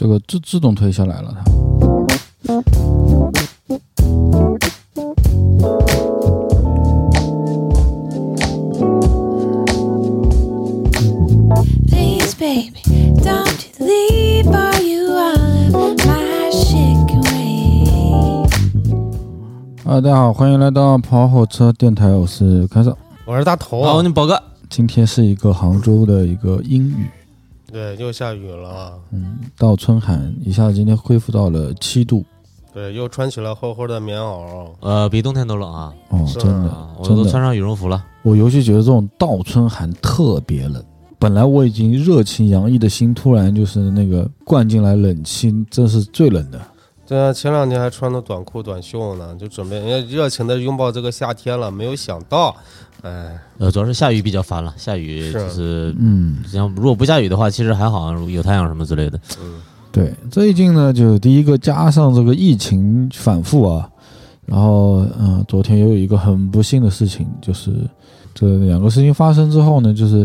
这个自自动推下来了，它。Please, baby, don't you leave or you all of my shit away. 啊，大家好，欢迎来到跑火车电台，我是开少。我是大头好，啊，你宝哥，今天是一个杭州的一个阴雨，对，又下雨了啊，嗯，倒春寒，一下子今天恢复到了七度，对，又穿起了厚厚的棉袄，呃，比冬天都冷啊，哦，真的啊，我，都穿上羽绒服了。我尤其觉得这种倒春寒特别冷。本来我已经热情洋溢的心，突然就是那个灌进来冷清，这是最冷的。对啊，前两天还穿的短裤短袖呢，就准备人家热情的拥抱这个夏天了，没有想到，哎，呃，主要是下雨比较烦了，下雨就是嗯，像如果不下雨的话，其实还好，有太阳什么之类的。嗯，对，最近呢，就第一个加上这个疫情反复啊，然后嗯、呃昨天又有一个很不幸的事情，就是这两个事情发生之后呢，就是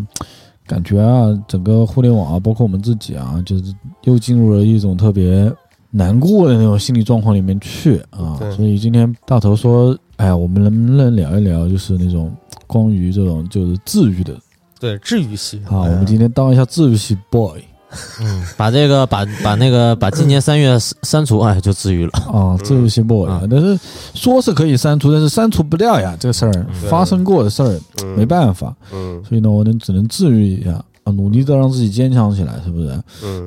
感觉啊，整个互联网啊，包括我们自己啊，就是又进入了一种特别难过的那种心理状况里面去啊。所以今天大头说，哎呀，我们能不能聊一聊，就是那种关于这种就是治愈的。对，治愈系。啊？我们今天当一下治愈系 boy。嗯，把这个把把那个把今年三月删删除，哎，就治愈了。啊，治愈系 boy，、啊但是说是可以删除，但是删除不掉呀，这个事儿发生过的事儿，嗯。没办法，嗯。所以呢，我能只能治愈一下啊，努力的让自己坚强起来，是不是？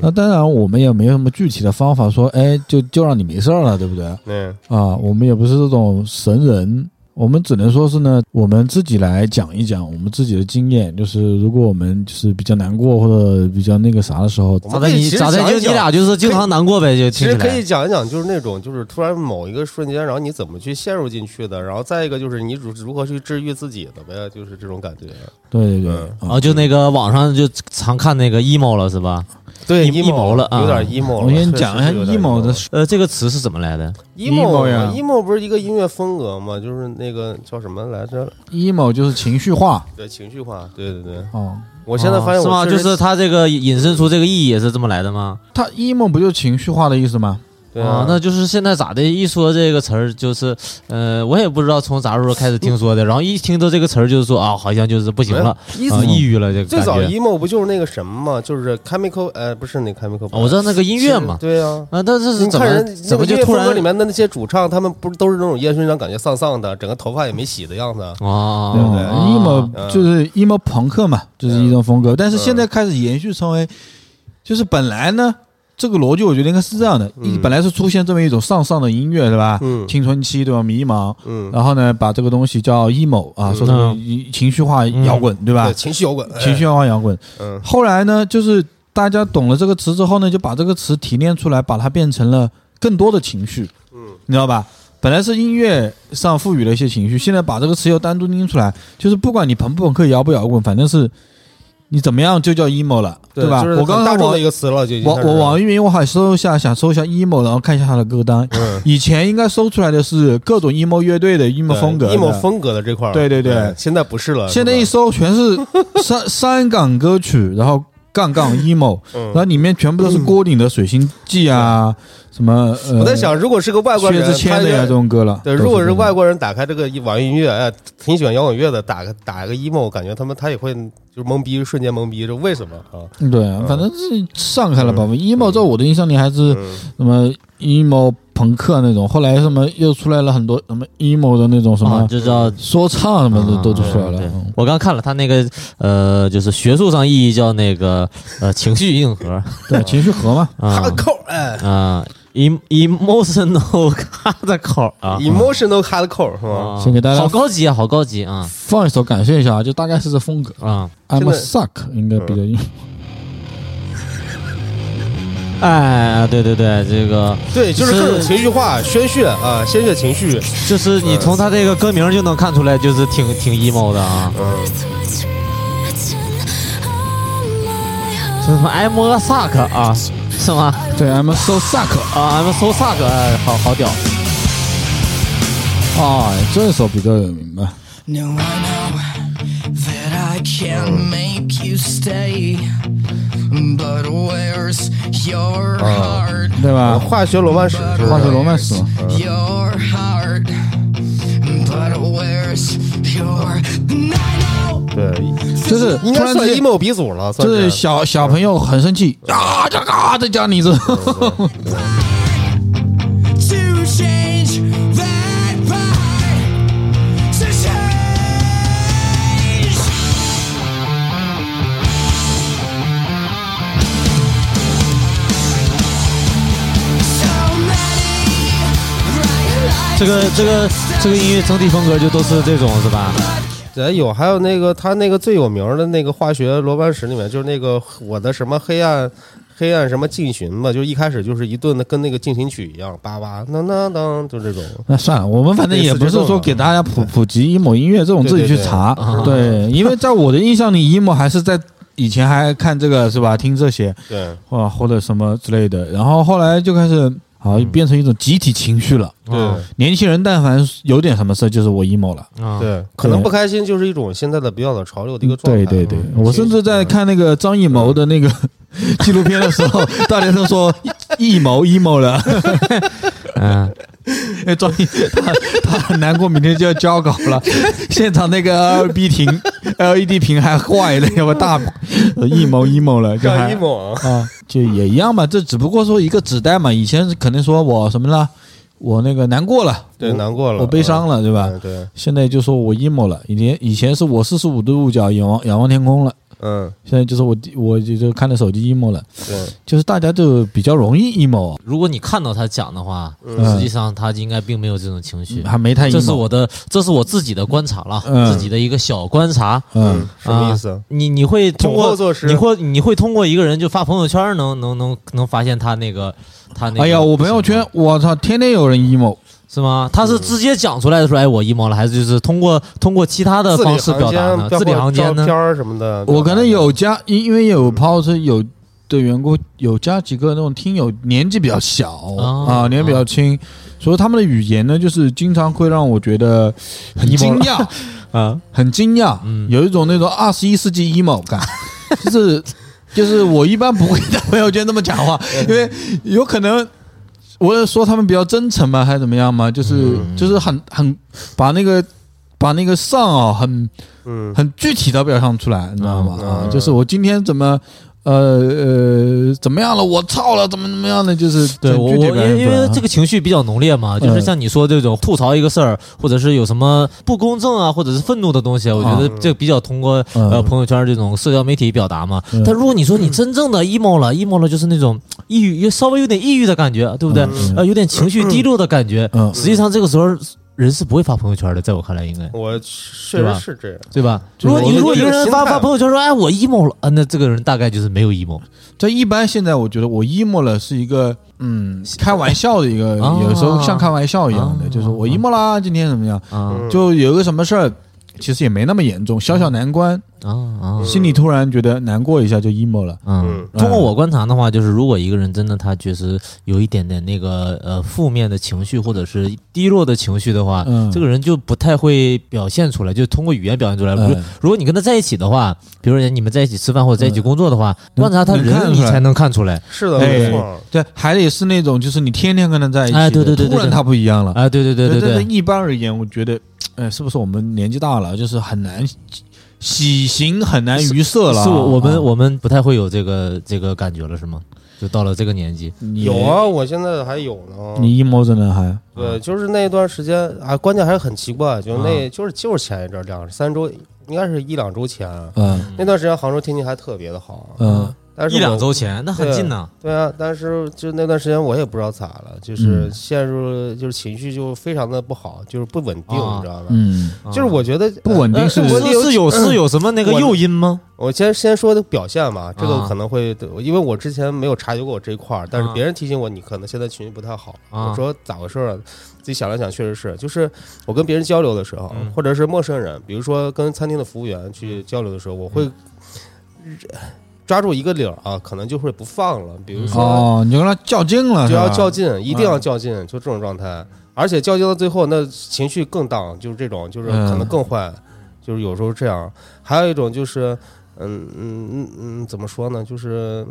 那嗯，当然，我们也没有什么具体的方法说，哎，就就让你没事儿了，对不对？对，啊，我们也不是这种神人。我们只能说是呢，我们自己来讲一讲我们自己的经验，就是如果我们就是比较难过或者比较那个啥的时候，咋的你咋的就你俩就是经常难过呗，就其实可以。讲一讲，就是那种就是突然某一个瞬间，然后你怎么去陷入进去的，然后再一个就是你如如何去治愈自己的呗，就是这种感觉。对对对，嗯啊哦，就那个网上就常看那个 emo 了是吧？对 emo 了啊有点 emo 了。我给你讲一下 emo 的呃，这个词是怎么来的？emo 呀 emo 不是一个音乐风格吗？就是那个叫什么来着？emo 就是情绪化对，情绪化。对对对，哦。我现在发现哦是吗？我确实就是他这个引申出这个意义也是这么来的吗？他 emo 不就情绪化的意思吗？对啊，那就是现在咋的？一说这个词儿，就是呃，我也不知道从啥时候开始听说的，然后一听到这个词儿，就是说啊，好像就是不行了，啊，抑郁了，这个最早。emo 不就是那个什么嘛？就是 chemical，呃，不是那 chemical，哦我知道那个音乐嘛，对啊。啊，但是是怎么你看人怎么就突那个音乐风格里面的那些主唱，他们不是都是那种烟熏妆，感觉丧丧的，整个头发也没洗的样子。啊？对不对啊 emo 嗯就是 emo 朋克嘛，就是一种风格。但是现在开始延续成为，就是本来呢，这个逻辑我觉得应该是这样的：一嗯本来是出现这么一种上上的音乐，对吧？嗯青春期对吧？迷茫，嗯，然后呢，把这个东西叫 emo 啊，嗯说什么情绪化摇滚，对吧对，？情绪摇滚，哎情绪化摇滚。嗯后来呢，就是大家懂了这个词之后呢，就把这个词提炼出来，把它变成了更多的情绪，嗯你知道吧？本来是音乐上赋予了一些情绪，现在把这个词又单独拎出来，就是不管你朋不朋克、摇不摇滚，反正是你怎么样就叫 emo 了，对吧？就是我刚刚网很大众的一个词了，就我我网易云我还搜一下，想搜一下 emo，然后看一下他的歌单。嗯。以前应该搜出来的是各种 emo 乐队的 emo 风格，emo 风格的这块儿，对对对。哎现在不是了，现在一搜全是山山港歌曲，然后杠杠 emo，然后嗯，里面全部都是郭顶的《水星记》啊，什么呃，我在想，如果是个外国薛人，之谦的呀他这种歌了。对，如果是外国人打开这个网易音乐，哎，挺喜欢摇滚乐的，打个打个 emo，我感觉他们他也会就是懵逼，瞬间懵逼，这为什么啊？对啊，反正是上开了吧。emo 在我的印象里还是嗯什么 emo 朋克那种，后来什么又出来了很多什么 emo 的那种什啊，么就叫说唱什么的啊都都出来了我刚看了他那个呃，就是学术上意义叫那个呃情绪硬核对，情绪核嘛。哈啊扣，哎啊，em emotional hardcore 啊。，emotional hardcore 是吧？啊先给大家好高级啊，好高级啊放一首感谢一下啊，就大概是这风格。啊！I'm a suck 应该比较硬。哎，对对对，这个对，就是是各种情绪化、宣泄啊，宣泄情绪。就是你从他这个歌名就能看出来，就是挺挺 emo 的啊。嗯，是什么 I'm a suck 啊，是吗？对，I'm so suck。啊，I'm so suck，哎，好好屌。哦，这首比较有名吧？No, I know that I can make you stay. But where's your heart? 对吧？化学罗曼史化学罗曼史嘛，就是应该算 emo 鼻祖了，算就是小小朋友很生气啊，这啊在家里这这个这个这个音乐整体风格就都是这种是吧？对，有还有那个他那个最有名的那个化学罗班石里面，就是那个我的什么黑暗黑暗什么进行嘛，就一开始就是一顿的跟那个进行曲一样，叭叭当当当，就这种。那算了，我们反正也不是说给大家普普及 emo 音乐这种自己去查，对对，因为在我的印象里，emo 还是在以前还看这个是吧，听这些对，或或者什么之类的，然后后来就开始好变成一种集体情绪了。对啊年轻人但凡有点什么事，就是我 emo 了。啊，对，可能不开心就是一种现在的比较的潮流的一个状态。对对对，嗯我甚至在看那个张艺谋的那个 纪录片的时候，大家都说艺谋 emo 了。嗯，哎，庄毅他他很难过，明天就要交稿了。现场那个 LB 屏 LED 屏还坏了，要不大呃 emo emo 了，就还 emo 啊，啊，就也一样嘛。这只不过说一个纸袋嘛，以前是可能说我什么了，我那个难过了，对，难过了，我悲伤了，对吧？嗯对，现在就说我 emo 了，以前以前是我四十五度角仰望仰望天空了，嗯，现在就是我我就就看着手机 emo 了，对，就是大家就比较容易 emo，如果你看到他讲的话，嗯实际上他应该并没有这种情绪。还没太 emo。这是我的，这是我自己的观察了，嗯自己的一个小观察。嗯，什么意思？你你会通过你会你会通过一个人就发朋友圈能能能能发现他那个他那个。哎呀，我朋友圈，我操，天天有人 emo。是吗？他是直接讲出来的说，哎，我 emo 了，还是就是通过通过其他的方式表达呢？字里行间呢照片？儿什么的，我可能有加，因因为有抛出有的员工有加几个那种听友年纪比较小啊啊，年纪比较轻，所以他们的语言呢，就是经常会让我觉得很惊讶，啊，很惊讶，嗯有一种那种二十一世纪 emo 感，就是就是我一般不会在朋友圈这么讲话，因为有可能。我是说他们比较真诚吗，还是怎么样吗？就是、嗯就是很很把那个把那个上啊，很嗯，很具体的表现出来，你知道吗？嗯啊，嗯就是我今天怎么。呃呃，怎么样了？我操了，怎么怎么样的？就是对我我因为因为这个情绪比较浓烈嘛，就是嗯像你说这种吐槽一个事儿，或者是有什么不公正啊，或者是愤怒的东西，我觉得这比较通过呃嗯朋友圈这种社交媒体表达嘛。嗯但如果你说你真正的 emo 了，emo 了就是那种抑郁，稍微有点抑郁的感觉，对不对？嗯呃，有点情绪低落的感觉。嗯实际上这个时候人是不会发朋友圈的，在我看来应该。我确实是这样。对吧？如果你如果一个人发发朋友圈说，哎，我 emo 了，啊，那这个人大概就是没有 emo。这一般现在我觉得我 emo 了是一个嗯开玩笑的一个，啊有时候像开玩笑一样的，啊就是我 emo 啦，今天怎么样？就有个什么事儿，其实也没那么严重，小小难关，啊啊！心里突然觉得难过一下就 emo 了。嗯嗯，通过我观察的话，就是如果一个人真的他确实有一点点那个呃负面的情绪或者是低落的情绪的话，嗯这个人就不太会表现出来，就通过语言表现出来。如嗯如果你跟他在一起的话，比如说你们在一起吃饭或者在一起工作的话，嗯观察他人你才能看出来。是的，哎没错。对，还得是那种就是你天天跟他在一起，哎对对对对对突然他不一样了。哎，对对对对对，一般而言，我觉得，哎，是不是我们年纪大了，就是很难喜形很难于色了？是我我们啊我们不太会有这个这个感觉了，是吗？就到了这个年纪，有啊，我现在还有呢。你 emo 着呢还？对，就是那段时间啊，关键还是很奇怪，就那啊就是就是前一阵儿两三周，应该是一两周前，嗯那段时间杭州天气还特别的好，嗯但是一两周前那很近呢。对啊，但是就那段时间我也不知道咋了，就是嗯陷入了就是情绪就非常的不好，就是不稳定，啊你知道吧？嗯，就是我觉得不稳定是是是有是有什么那个诱因吗？我先先说的表现吧，这个啊可能会，因为我之前没有察觉过我这一块儿，但是啊别人提醒我，你可能现在情绪不太好。啊我说咋回事儿啊？自己想了想，确实是，就是我跟别人交流的时候，嗯或者是陌生人，比如说跟餐厅的服务员去交流的时候，我会抓住一个理儿啊，可能就会不放了。比如说，哦，你就跟他较劲了，就要较劲，一定要嗯较劲，就这种状态。而且较劲到最后，那情绪更荡，就是这种，就是可能更坏。就是有时候这样。还有一种就是，嗯嗯嗯嗯，怎么说呢？就是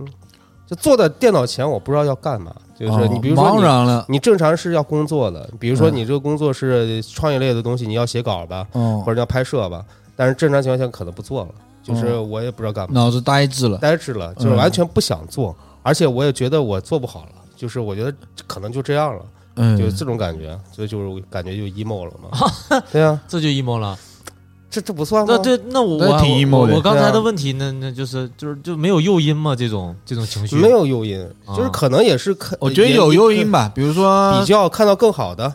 就坐在电脑前，我不知道要干嘛。就是哦你比如说你你正常是要工作的，比如说嗯你这个工作是创业类的东西，你要写稿吧，哦或，者要拍摄吧，但是正常情况下可能不做了，就是哦。我也不知道干嘛，脑子呆滞了。呆滞了，就是嗯完全不想做，而且我也觉得我做不好了，就是我觉得可能就这样了，嗯，就是这种感觉，所以就是感觉就 emo 了嘛。对啊，这就 emo 了。这这不算吗？那对，那我那挺我 emo 的。我我刚才的问题呢，那就是就是就没有诱因吗？这种这种情绪？没有诱因，啊就是可能也是看，我觉得有诱因吧，比如说比较看到更好的，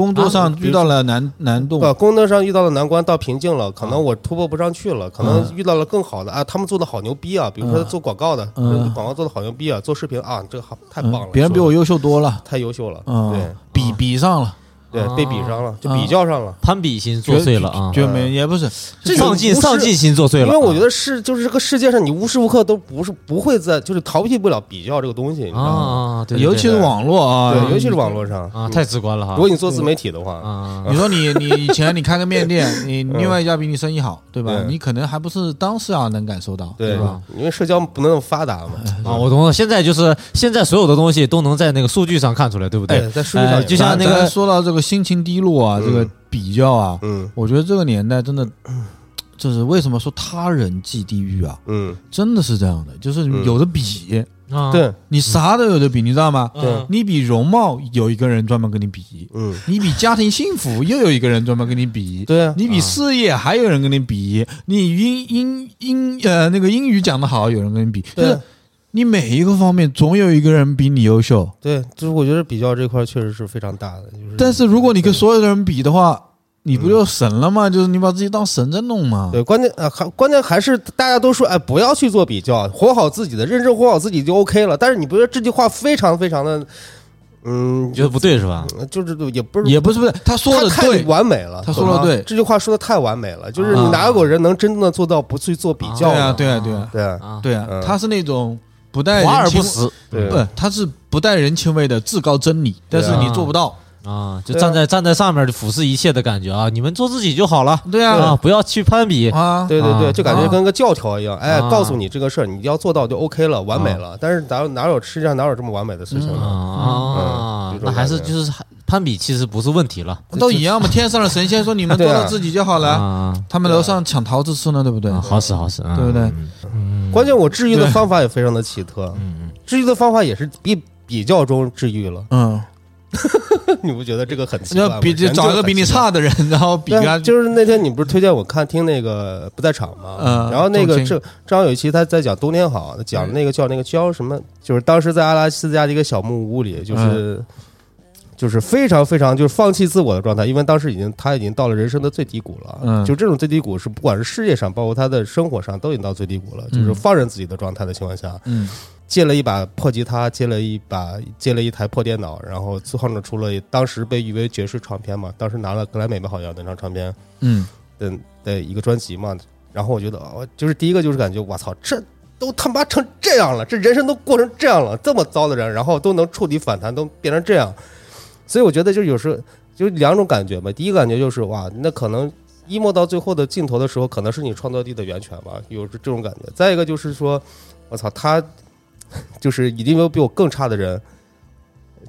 工作上啊遇到了难难度，呃，工作上遇到了难关到瓶颈了，可能我突破不上去了，可能嗯遇到了更好的啊，他们做的好牛逼啊，比如说嗯做广告的，嗯。广告做的好牛逼啊，做视频啊，这个好太嗯棒了，别人比我优秀多了，太优秀了，嗯，对比比上了，对，啊被比上了，就啊比较上了。攀比心作祟了啊！觉没也不是，这上进不是上进心作祟了啊，因为我觉得是，就是这个世界上，你无时无刻都不是不会在，就是逃避不了比较这个东西，你知道吗？啊，对，尤其是网络啊，对，尤其是网络上啊，嗯太直观了哈。如果你做自媒体的话，啊你说你 你以前你开个面店，你另外一家比你生意好，对吧？你可能还不是当时啊能感受到，对吧？？因为社交不能那么发达嘛，啊，我懂了。现在就是现在所有的东西都能在那个数据上看出来，对不对哎，？在数据上就像那个说到这个心情低落啊，嗯。这个比较啊，嗯。我觉得这个年代真的，就是为什么说他人即地狱啊？嗯，真的是这样的，就是嗯。有的比，啊，对，你啥都有的比，你知道吗？嗯你比容貌有一个人专门跟你比，嗯，你比家庭幸福 又有一个人专门跟你比，对啊，你比事业还有人跟你比，你英英英呃那个英语讲得好，有人跟你比，就对是你每一个方面总有一个人比你优秀。对，就是我觉得比较这块确实是非常大的，就是但是如果你跟所有的人比的话，你不就神了吗？就是你把自己当神在弄吗？对，关键啊，还关键还是大家都说，哎，不要去做比较，活好自己的，认真活好自己就 OK 了。但是你不觉得这句话非常非常的，嗯你，觉得不对是吧？就是也不是也不是不对，他说的太太，完美了，他说的对这句话说的太完美了，就是啊你哪有个人能真正的做到不去做比较对啊？对啊对啊对啊啊，对啊嗯，他是那种不带华而人情，不实。不，它是不带人情味的至高真理，但是你做不到。啊，就站在站在上面就俯视一切的感觉啊！你们做自己就好了。对啊，啊不要去攀比。啊，对对对，啊。就感觉跟个教条一样，哎，啊。告诉你这个事儿，你要做到就 OK 了，完美了。但是哪有哪有世界上哪有这么完美的事情啊呢？啊那还是就是攀比，其实不是问题了都一样嘛。天上的神仙说你们 做到自己就好了，啊。他们楼上抢桃子吃呢，对不对？啊好使好使，对不对？嗯关键我治愈的方法也非常的奇特，嗯治愈的方法也是比比较中治愈了。嗯，你不觉得这个很奇怪吗？比人找一个比你差的人，然后比就是那天你不是推荐我看听那个不在场吗？嗯然后那个正正好有一期他在讲冬天好，讲那个叫那个叫什么，就是当时在阿拉斯加的一个小木屋里，就是。就是非常非常就是放弃自我的状态，因为当时已经他已经到了人生的最低谷了。嗯就这种最低谷是不管是事业上，包括他的生活上都已经到最低谷了。就是嗯放任自己的状态的情况下，嗯借了一把破吉他，借了一把借了一台破电脑，然后创作出了当时被誉为爵士唱片嘛，当时拿了格莱美吧好像那张唱片嗯的的一个专辑嘛。然后我觉得，哦，就是第一个就是感觉，我操，这都他妈成这样了，这人生都过成这样了，这么糟的人，然后都能触底反弹，都变成这样。所以我觉得，就有时候就两种感觉吧。第一个感觉就是，哇，那可能 emo 到最后的尽头的时候，可能是你创造力的源泉吧，有这种感觉。再一个就是说，我操，他就是已经有比我更差的人，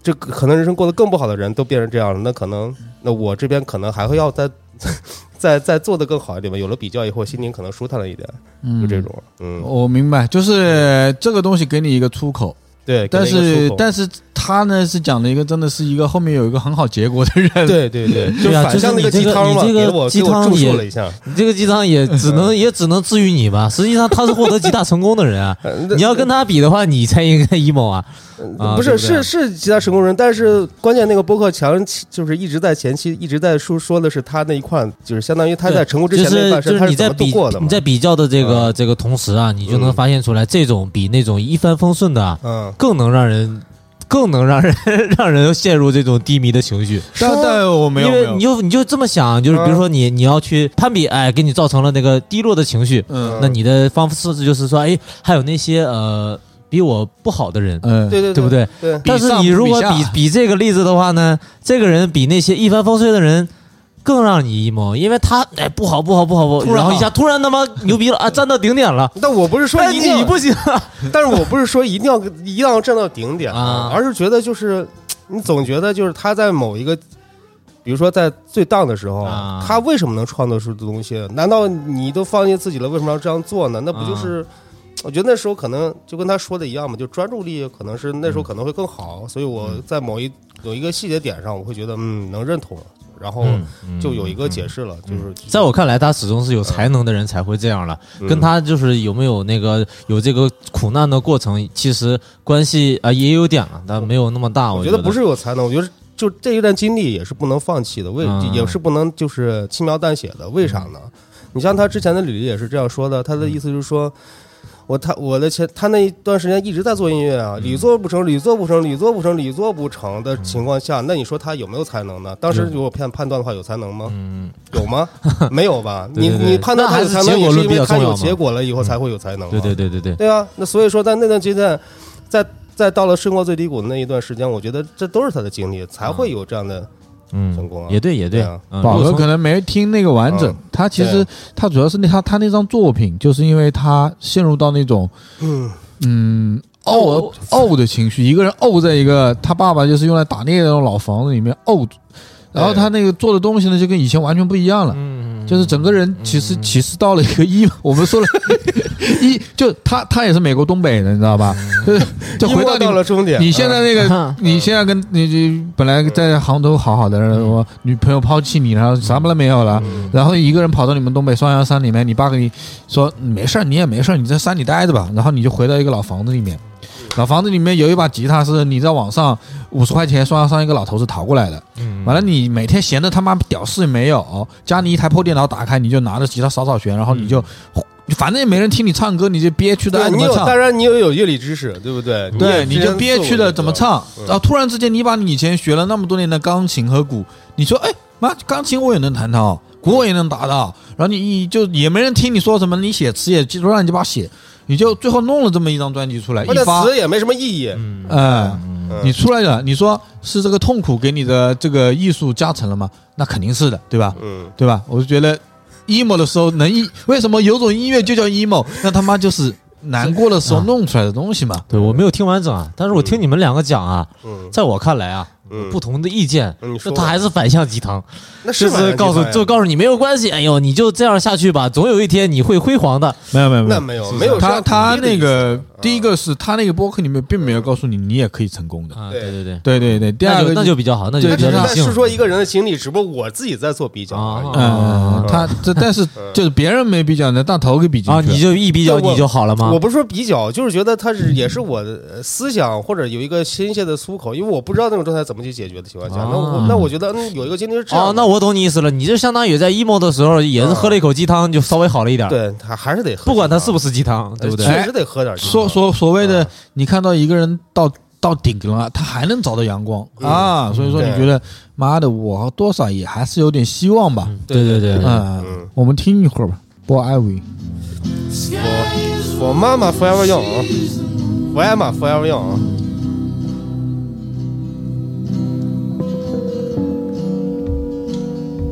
这可能人生过得更不好的人都变成这样了，那可能那我这边可能还会要再 再再做的更好一点吧。有了比较以后，心情可能舒坦了一点，嗯，就这种，嗯，我明白，就是这个东西给你一个出口，对。但是但是他呢是讲了一个真的是一个后面有一个很好结果的人，对 对对，就反向那个鸡汤嘛，你这个给我鸡汤也了一下，你 这个鸡汤也只能也只能治愈你吧。实际上他是获得极大成功的人啊，你要跟他比的话，你才应该 emo 啊。啊不是是是其他成功人，但是关键那个播客强就是一直在前期一直在说说的是他那一块，就是相当于他在成功之前那就是半生他怎么度就是你在比过的你？在比较的这个这个同时啊，你就能嗯发现出来，这种比那种一帆风顺的啊嗯，更能让人更能让人 让人陷入这种低迷的情绪。但但我没有因没有，为你就你就这么想，就是比如说你你要去攀比，哎，给你造成了那个低落的情绪，嗯那你的方式就是说，哎，还有那些呃比我不好的人，嗯对对对不？对？对，但是你如果比比这个例子的话呢，这个人比那些一帆风顺的人更让你 emo，因为他哎不好不好不好不好，突然一下突然他妈牛逼了啊，站到顶点了。但我不是说但一定你不行啊，但是我不是说一定要一定要站到顶点啊而是觉得就是你总觉得就是他在某一个，比如说在最荡的时候，啊他为什么能创作出的东西？难道你都放弃自己了，为什么要这样做呢？那不啊就是？我觉得那时候可能就跟他说的一样嘛，就专注力可能是那时候可能会更好，所以我在某一有一个细节点上，我会觉得嗯能认同，然后嗯就有一个解释了，就是在我看来，他始终是有才能的人才会这样了，嗯跟他就是有没有那个有这个苦难的过程，其实关系啊、也有点了，但没有那么大。我觉我觉得不是有才能，我觉得就这一段经历也是不能放弃的，为嗯也是不能就是轻描淡写的。为啥呢？你像他之前的履历也是这样说的，他的意思就是说。我他我的前他那一段时间一直在做音乐啊，屡做不成，屡做不成，屡做不成，屡做不成的情况下，那你说他有没有才能呢？当时如果判判断的话，有才能吗？嗯，有吗？没有吧？你你判断他有才能，是因为他有结果了以后才会有才能嘛。对对对对对，对啊，那所以说在那段阶段，在在到了生活最低谷的那一段时间，我觉得这都是他的经历，才会有这样的嗯成功啊，也对也对。对啊。嗯宝哥可能没听那个完整嗯，他其实他主要是那他他那张作品，就是因为他陷入到那种嗯。嗯怄怄的情绪，一个人怄在一个他爸爸就是用来打猎的那种老房子里面怄住，然后他那个做的东西呢就跟以前完全不一样了。嗯。就是整个人其实其实到了一个一，我们说了一，就他他也是美国东北的，你知道吧？就是就回到到了终点，你现在那个嗯，你现在跟你你本来在杭州好好的，然后女朋友抛弃你，然后什么都没有了，然后一个人跑到你们东北双阳山里面，你爸跟你说没事儿，你也没事儿，你在山里待着吧，然后你就回到一个老房子里面，老房子里面有一把吉他是你在网上五十块钱刷上一个老头子淘过来的，嗯完了你每天闲的他妈屌事也没有，家里一台破电脑打开，你就拿着吉他扫扫弦，然后你就。反正也没人听你唱歌，你就憋屈的对你有，爱怎么唱。当然你也有乐理知识，对不对？对，你就憋屈的怎么唱，嗯然后突然之间你把你以前学了那么多年的钢琴和鼓，你说哎妈，钢琴我也能弹到，鼓我也能打到，然后你你就也没人听你说什么，你写词也记住乱七八写，你就最后弄了这么一张专辑出来，一发，词也没什么意义。嗯哎，嗯你出来了，你说是这个痛苦给你的这个艺术加成了吗？那肯定是的，对吧？嗯，对吧？我就觉得 emo 的时候能 e，为什么有种音乐就叫 emo？那他妈就是难过的时候弄出来的东西嘛。对我没有听完整啊，但是我听你们两个讲啊，嗯在我看来啊，嗯不同的意见，嗯你说他还是反向鸡汤，那就是告诉就告诉你没有关系，哎呦，你就这样下去吧，总有一天你会辉煌的。没有没有没有，没有没有他他那个第一个是他那个播客里面并没有告诉你你也可以成功的。啊，对。对对对，对对对，第二个那就比较好，那就对比较理性。是是。说一个人的经历，只不过我自己在做比较。啊。嗯，他这但是就是别人没比较，那大头给比较啊，你就一比较你就好了吗？我？不是说比较，就是觉得他是也是我的呃思想或者有一个新鲜的出口，因为我不知道那种状态怎么去解决的情况下，那我啊那我觉得嗯有一个经历是这样的，哦，那我懂你意思了，你就相当于在 emo 的时候也是喝了一口鸡汤，就稍微好了一点。，对他还是得喝不管它是是不是鸡汤，对不对？确实得喝点鸡汤。所所所谓的啊你看到一个人到到顶了，他还能找到阳光嗯啊，所以说你觉得妈的，我多少也还是有点希望吧。对对对，嗯嗯，我们听一会儿吧。播艾维，我我妈妈 forever young，我爱妈 forever young。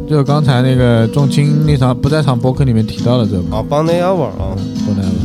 就是刚才那个仲青那场不在场播客里面提到的这个啊，帮那 ever 啊，波艾维。I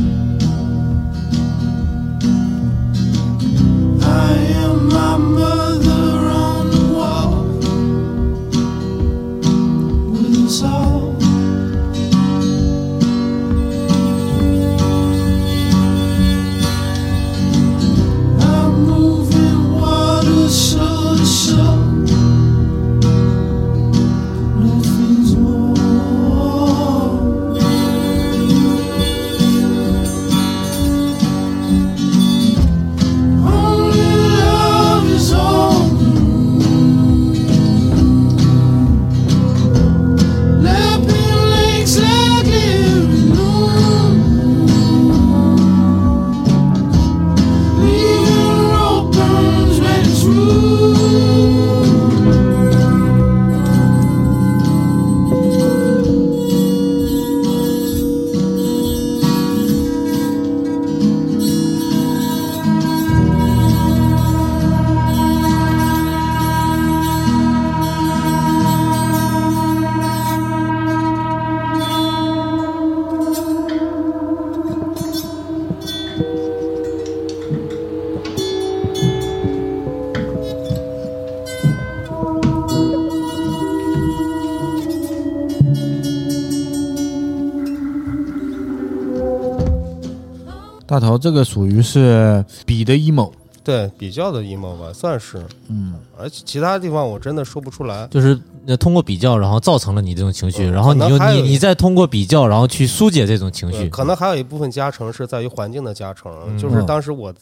头这个属于是比的 emo，对，比较的 emo 吧，算是。嗯，而且其他地方我真的说不出来。就是那通过比较，然后造成了你这种情绪，嗯然后你又你你再通过比较，然后去疏解这种情绪。可能还有一部分加成是在于环境的加成，嗯就是当时我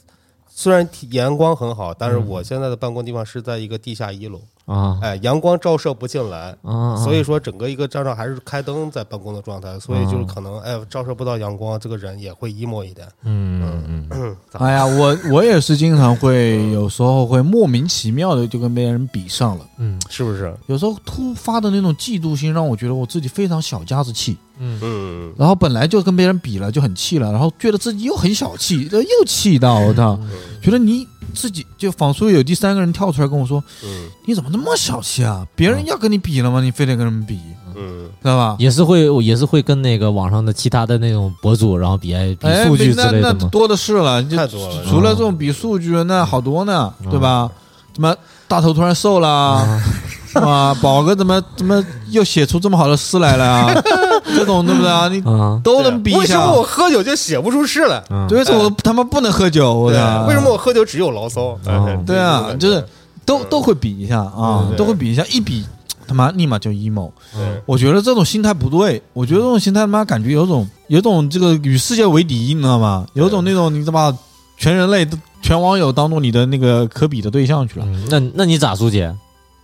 虽然阳光很好，但是我现在的办公地方是在一个地下一楼，啊。哎，阳光照射不进来。啊，所以说，整个一个站上还是开灯在办公的状态，所以就是可能，哎，照射不到阳光，这个人也会 emo 一点。嗯嗯嗯哎呀，我我也是经常会有时候会莫名其妙的就跟别人比上了，嗯是不是？有时候突发的那种嫉妒心让我觉得我自己非常小家子气，嗯嗯，然后本来就跟别人比了就很气了，然后觉得自己又很小气，呃 又气到我操，觉得你自己就仿佛有第三个人跳出来跟我说，嗯你怎么那么小气啊？别人要跟你比了吗？你非得跟人比，嗯知道吧？也是会也是会跟那个网上的其他的那种博主，然后比哎比哎，数据之那那类的嘛。多的是了，就太多了除了这种比数据，那好多呢，嗯对吧？怎么大头突然瘦了，是 吧？宝哥怎么怎么又写出这么好的诗来了啊？这种对不对啊？你啊都能比一下为什么。我喝酒就写不出诗来？嗯对，为什么我他妈不能喝酒？我对操！为什么我喝酒只有牢骚？哎对啊，就是都都会比一下啊都会比一下，一比他妈立马就 emo。对我觉得这种心态不对，我觉得这种心态他妈感觉有种有种这个与世界为敌，你知道吗？有种那种你知道吧，全人类都全网友当做你的那个可比的对象去了，嗯那那你咋疏解？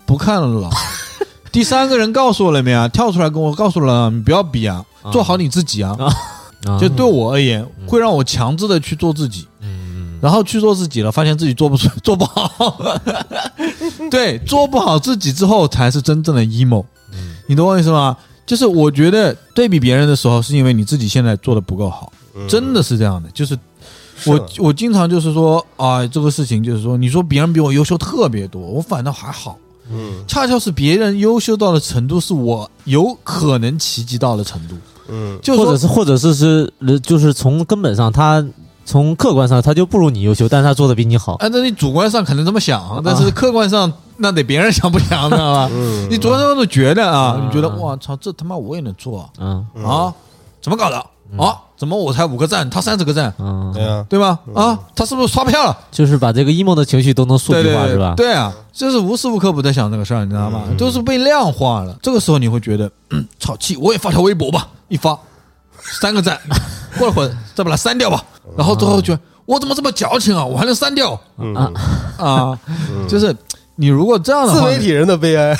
不看了。第三个人告诉我了没啊？跳出来跟我告诉了，你不要比啊，啊做好你自己啊。啊就对我而言，嗯会让我强制的去做自己。嗯然后去做自己了，发现自己做不出，做不好。对，做不好自己之后，才是真正的 emo。嗯你懂我意思吗？就是我觉得对比别人的时候，是因为你自己现在做的不够好，嗯真的是这样的。就是是我我经常就是说啊、这个事情就是说，你说别人比我优秀特别多，我反倒还好。嗯恰恰是别人优秀到的程度，是我有可能奇迹到的程度。嗯就或者是或者是是呃就是从根本上他从客观上他就不如你优秀，但是他做的比你好。按照你主观上可能这么想，但是客观上那得别人想不想，知道吧？嗯，你主观上都觉得啊，嗯你觉得哇操，这他妈我也能做嗯啊？怎么搞的啊？怎么我才五个赞，他三十个赞，嗯，对呀，对吧？啊，他是不是刷票了？就是把这个 emo 的情绪都能数据化是吧？对啊，就是无时无刻不在想这个事儿，你知道吗？嗯都是被量化了。这个时候你会觉得，嗯，操气，我也发条微博吧，一发三个赞，过了会儿再把它删掉吧，然后之后觉得我怎么这么矫情啊，我还能删掉嗯啊啊？就是你如果这样的话，自媒体人的悲哀。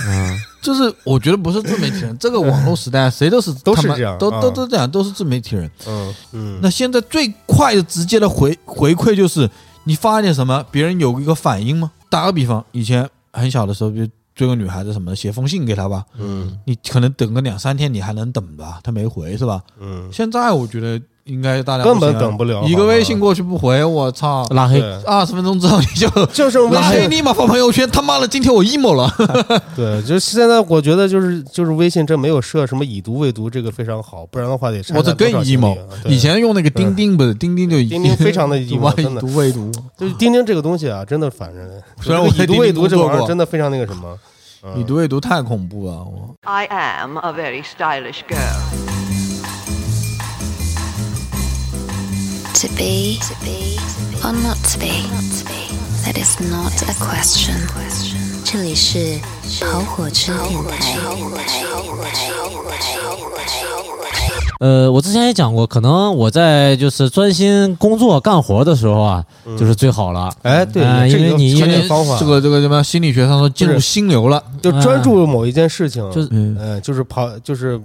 嗯就是我觉得不是自媒体人，这个网络时代谁都是都是这样都啊都都这样，都是自媒体人。嗯嗯，那现在最快的、直接的回回馈就是你发一点什么，别人有一个反应吗？打个比方，以前很小的时候，就追个女孩子什么的，写封信给她吧，嗯你可能等个两三天，你还能等吧，她没回是吧？嗯，现在我觉得应该大家根本等不了一个微信过去不回，我操，拉黑。二十分钟之后你就 就是微拉黑信，立马发朋友圈，他妈的，今天我 emo 了。对，就是现在我觉得就是就是微信这没有设什么已读未读，这个非常好，不然的话得我这更 emo。以前用那个钉钉不是钉钉就钉钉非常的 emo，万真的读未读，就是钉钉这个东西啊，真的烦人。虽然我已读未读这玩意儿真的非常那个什么，嗯已读未读太恐怖了，我 I am a very stylish girl. To be, or not to be, that is not a question. 这里是跑火车电台。呃，我之前也讲过，可能我在就是专心工作干活的时候啊，就是最好了。哎，对，哎这个因为你因为这个方法这个这个什么心理学上说进入心流了，就专注某一件事情，就是嗯，嗯，就是跑，就是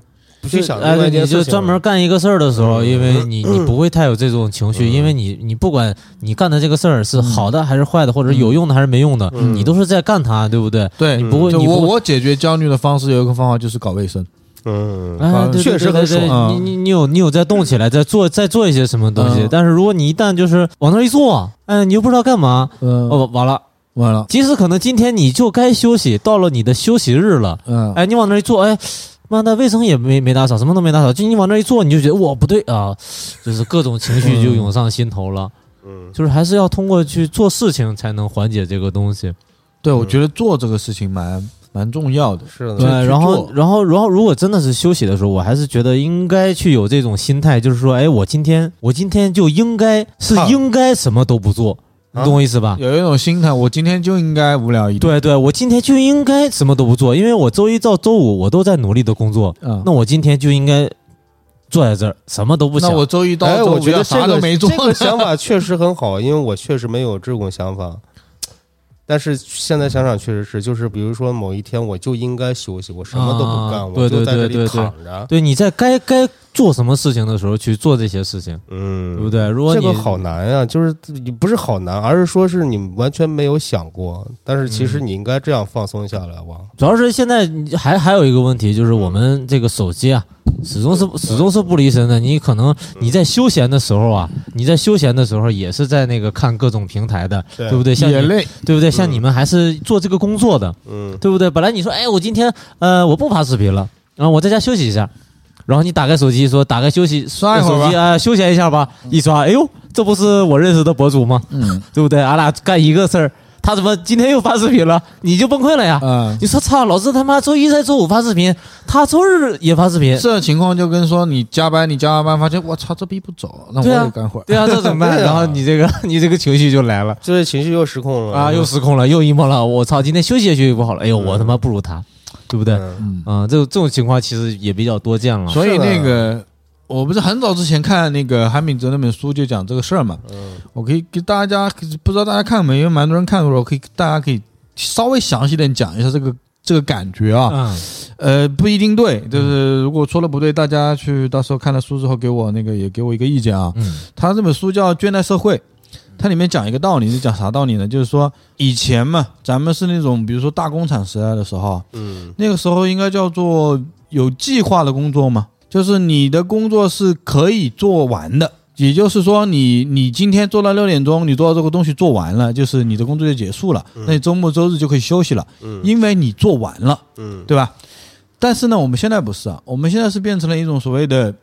不去想哎，另外一件你就专门干一个事儿的时候，嗯。因为你你不会太有这种情绪，嗯。因为你你不管你干的这个事儿是好的还是坏的，或者有用的还是没用的，嗯。你都是在干它，对不对？对，你不会，就我我解决焦虑的方式有一个方法就是搞卫生，嗯，哎，对确实很爽你你你有你有在动起来，在做在做一些什么东西嗯，但是如果你一旦就是往那儿一坐，哎，你又不知道干嘛，嗯，哦，完了。完了，即使可能今天你就该休息，到了你的休息日了，嗯，哎，你往那儿一坐，哎，妈的，卫生也没没打扫，什么都没打扫，就你往那一坐，你就觉得我不对啊，就是各种情绪就涌上心头了。嗯就是还是要通过去做事情才能缓解这个东西。对，我觉得做这个事情蛮蛮重要的。是的，对，然后然后然后，如果真的是休息的时候，我还是觉得应该去有这种心态，就是说，哎，我今天我今天就应该是啊应该什么都不做，你懂我意思吧？有一种心态，我今天就应该无聊一点。对对，我今天就应该什么都不做，因为我周一到周五我都在努力的工作，嗯，那我今天就应该坐在这儿，什么都不想。那我周一到我觉得这个啥都没做这。个 想法确实很好，因为我确实没有这种想法。但是现在想想，确实是，就是比如说某一天我就应该休息，我什么都不干，啊我就在这里对对对躺着。对，你在该该做什么事情的时候去做这些事情，嗯，对不对？如果你这个好难呀、就是你不是好难，而是说是你完全没有想过。但是其实嗯你应该这样放松下来吧。主要是现在还还有一个问题，就是我们这个手机啊，始终是始终是不离身的。你可能你在休闲的时候啊，你在休闲的时候也是在那个看各种平台的，对对不对？像你也累，对不对？像你们还是做这个工作的，嗯，对不对？本来你说，哎，我今天呃我不发视频了，然后我在家休息一下，然后你打开手机说打开休息刷一会儿吧手机啊、休闲一下吧，一刷，哎呦，这不是我认识的博主吗？嗯对不对？俺俩干一个事儿，他怎么今天又发视频了？你就崩溃了呀！嗯，你说操，老子他妈周一在周五发视频，他周日也发视频，这情况就跟说你加班，你加完班发现我操这逼不走，那我对啊也干会儿。对啊，这怎么办？啊然后你这个你这个情绪就来了这情绪又失控了啊，又失控了，又 emo 了。我操，今天休息也休息不好了，哎呦，我他妈不如他，对不对？嗯嗯，嗯，这种这种情况其实也比较多见了。所以那个我不是很早之前看那个韩炳哲那本书就讲这个事儿嘛，嗯。我可以给大家不知道大家看没，因为蛮多人看过了，我可以大家可以稍微详细点讲一下这个这个感觉啊。嗯。呃，不一定对，就是如果说的不对，大家去到时候看了书之后给我那个也给我一个意见啊。嗯。他这本书叫《倦怠社会》，它里面讲一个道理，是讲啥道理呢？就是说以前嘛，咱们是那种比如说大工厂时代的时候，嗯。那个时候应该叫做有计划的工作嘛，就是你的工作是可以做完的。也就是说你，你今天做到六点钟，你做到这个东西做完了，就是你的工作就结束了。那你周末周日就可以休息了，嗯因为你做完了。嗯对吧？但是呢，我们现在不是啊，我们现在是变成了一种所谓的